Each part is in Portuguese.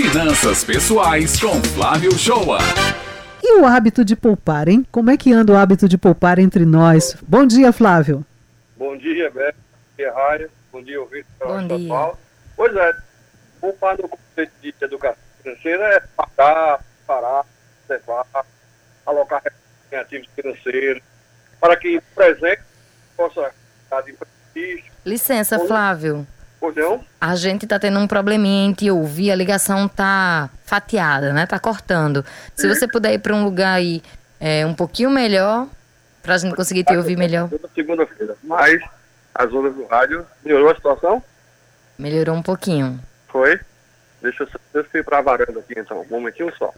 Finanças Pessoais com Flávio Shoa. E o hábito de poupar, hein? Como é que anda o hábito de poupar entre nós? Bom dia, Flávio. Bom dia, Beto. Raia. Bom dia, ouvinte. Bom dia. Paulo. Pois é, poupar no conceito de educação financeira é pagar, parar, observar, alocar recursos em ativos financeiros, para que o presente possa estar de. Licença, Flávio. Pois não? A gente tá tendo um probleminha em te ouvir, a ligação tá fatiada, né? Tá cortando. Se você puder ir para um lugar aí é, um pouquinho melhor, pra gente conseguir te ouvir melhor. Toda segunda-feira. Mas as ondas do rádio melhorou a situação? Melhorou um pouquinho. Foi? Deixa eu, deixa eu ir para a varanda aqui então, um momentinho só.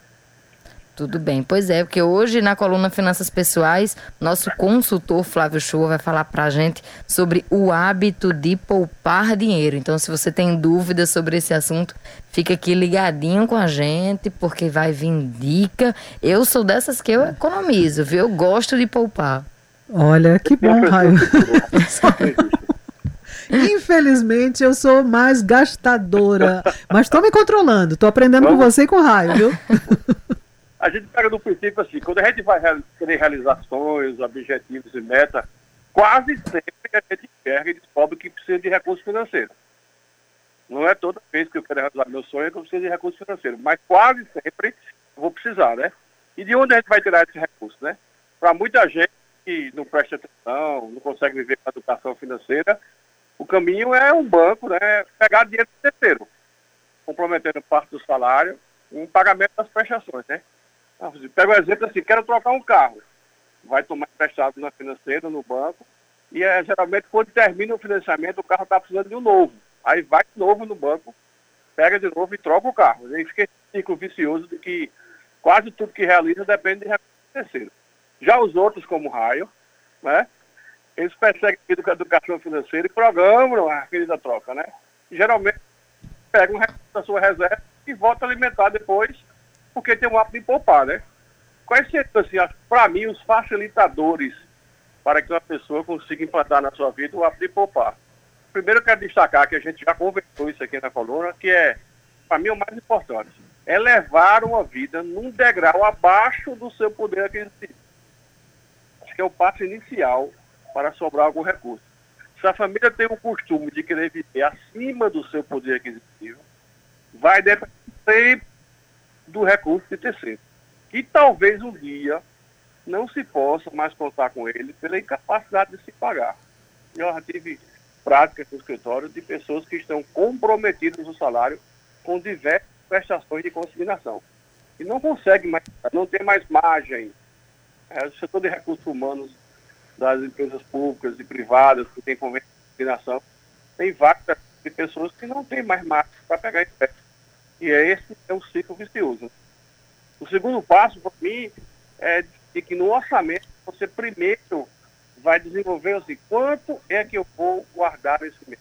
Tudo bem, pois é, porque hoje na coluna Finanças Pessoais, nosso consultor Flávio Show vai falar pra gente sobre o hábito de poupar dinheiro. Então, se você tem dúvidas sobre esse assunto, fica aqui ligadinho com a gente, porque vai vir dica. Eu sou dessas que eu economizo, viu? Eu gosto de poupar. Olha, que bom, Raio. Infelizmente, eu sou mais gastadora. Mas tô me controlando. Tô aprendendo com você e com o Raio, viu? A gente pega do princípio assim, quando a gente vai querer realizar sonhos, objetivos e metas, quase sempre a gente enxerga e descobre que precisa de recurso financeiro. Não é toda vez que eu quero realizar meu sonho que eu preciso de recurso financeiro, mas quase sempre eu vou precisar, né? E de onde a gente vai tirar esse recurso, né? Para muita gente que não presta atenção, não consegue viver com a educação financeira, o caminho é um banco, né? Pegar dinheiro do terceiro, comprometendo parte do salário, um pagamento das prestações, né? Pega o exemplo assim, quero trocar um carro. Vai tomar emprestado na financeira, no banco, e é, geralmente quando termina o financiamento, o carro está precisando de um novo. Aí vai de novo no banco, pega de novo e troca o carro. Aí fica esse ciclo vicioso de que quase tudo que realiza depende de financeiro. Já os outros, como o raio, né? Eles perseguem a educação financeira e programam a querida troca, né? E, geralmente pega recurso da sua reserva e volta a alimentar depois, porque tem um hábito de poupar, né? Quais seriam, assim, para mim, os facilitadores para que uma pessoa consiga implantar na sua vida o hábito de poupar? Primeiro, eu quero destacar que a gente já conversou isso aqui na coluna, que é, para mim, o mais importante. É levar uma vida num degrau abaixo do seu poder aquisitivo. Acho que é o passo inicial para sobrar algum recurso. Se a família tem o costume de querer viver acima do seu poder aquisitivo, vai depender sempre do recurso de terceiro. E talvez um dia não se possa mais contar com ele pela incapacidade de se pagar. Eu já tive práticas no escritório de pessoas que estão comprometidas no salário com diversas prestações de consignação. E não consegue mais, não tem mais margem. É, o setor de recursos humanos das empresas públicas e privadas que tem consignação, tem várias pessoas que não têm mais margem para pegar empréstimo. E é esse é o ciclo vicioso. O segundo passo, para mim, é de que no orçamento você primeiro vai desenvolver assim, quanto é que eu vou guardar esse mês.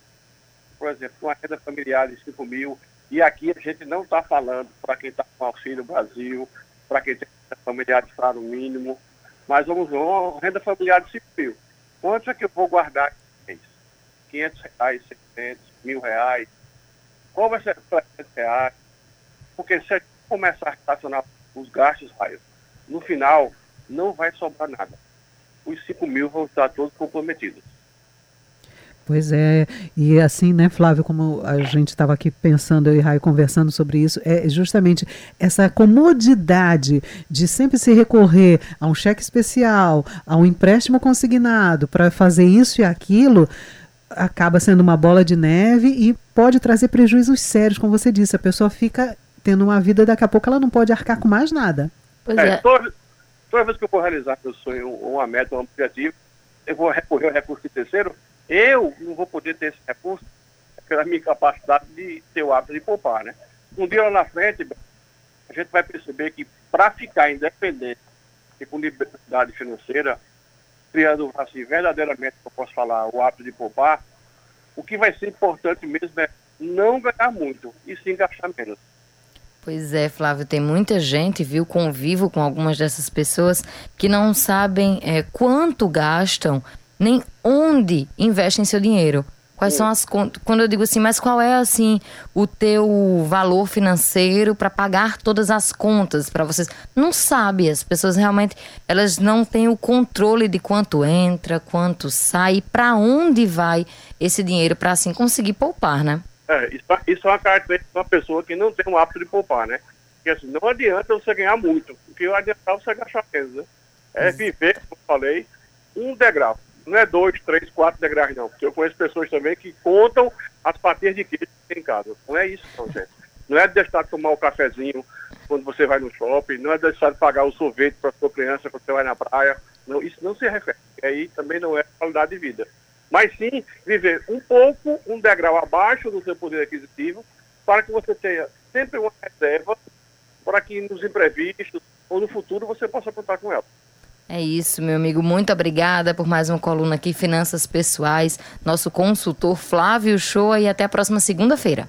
Por exemplo, uma renda familiar de 5 mil, e aqui a gente não está falando para quem está com Auxílio Brasil, para quem tem renda familiar de salário mínimo, mas vamos uma renda familiar de 5 mil. Quanto é que eu vou guardar esse mês? 500 reais, 600, mil reais? Qual vai ser 300 reais? Porque se começar a relacionar os gastos, Raio, no final não vai sobrar nada. Os 5 mil vão estar todos comprometidos. Pois é, e assim, né, Flávio, como a gente estava aqui pensando, eu e Raio conversando sobre isso, é justamente essa comodidade de sempre se recorrer a um cheque especial, a um empréstimo consignado para fazer isso e aquilo, acaba sendo uma bola de neve e pode trazer prejuízos sérios, como você disse, a pessoa fica tendo uma vida, daqui a pouco ela não pode arcar com mais nada. Pois É, é. toda, toda vez que eu for realizar meu sonho, uma meta, um objetivo, eu vou recorrer ao recurso de terceiro, eu não vou poder ter esse recurso pela minha capacidade de ter o hábito de poupar, né? Um dia lá na frente, a gente vai perceber que para ficar independente e com liberdade financeira, criando assim, verdadeiramente, eu posso falar, o hábito de poupar, o que vai ser importante mesmo é não ganhar muito e sim gastar menos. Pois é, Flávio, tem muita gente, viu, convivo com algumas dessas pessoas que não sabem é, quanto gastam, nem onde investem seu dinheiro. Quais são as contas? Quando eu digo assim, mas qual é assim o teu valor financeiro para pagar todas as contas para vocês? Não sabe, as pessoas realmente elas não têm o controle de quanto entra, quanto sai, para onde vai esse dinheiro para assim conseguir poupar, né? É, isso, isso é uma característica de uma pessoa que não tem um hábito de poupar, né? Porque assim, não adianta você ganhar muito, porque adianta você gastar menos, né? É viver, como eu falei, um degrau não é dois, três, quatro degraus, não. Porque eu conheço pessoas também que contam as fatias de queijo que tem em casa. Não é isso, não, gente. Não é deixar de tomar o um cafezinho quando você vai no shopping, não é deixar de pagar o sorvete para sua criança quando você vai na praia. Não, isso não se refere. Aí também não é qualidade de vida. Mas sim viver um pouco, um degrau abaixo do seu poder aquisitivo, para que você tenha sempre uma reserva para que nos imprevistos ou no futuro você possa contar com ela. É isso, meu amigo. Muito obrigada por mais uma coluna aqui, Finanças Pessoais. Nosso consultor Flávio Shoa e até a próxima segunda-feira.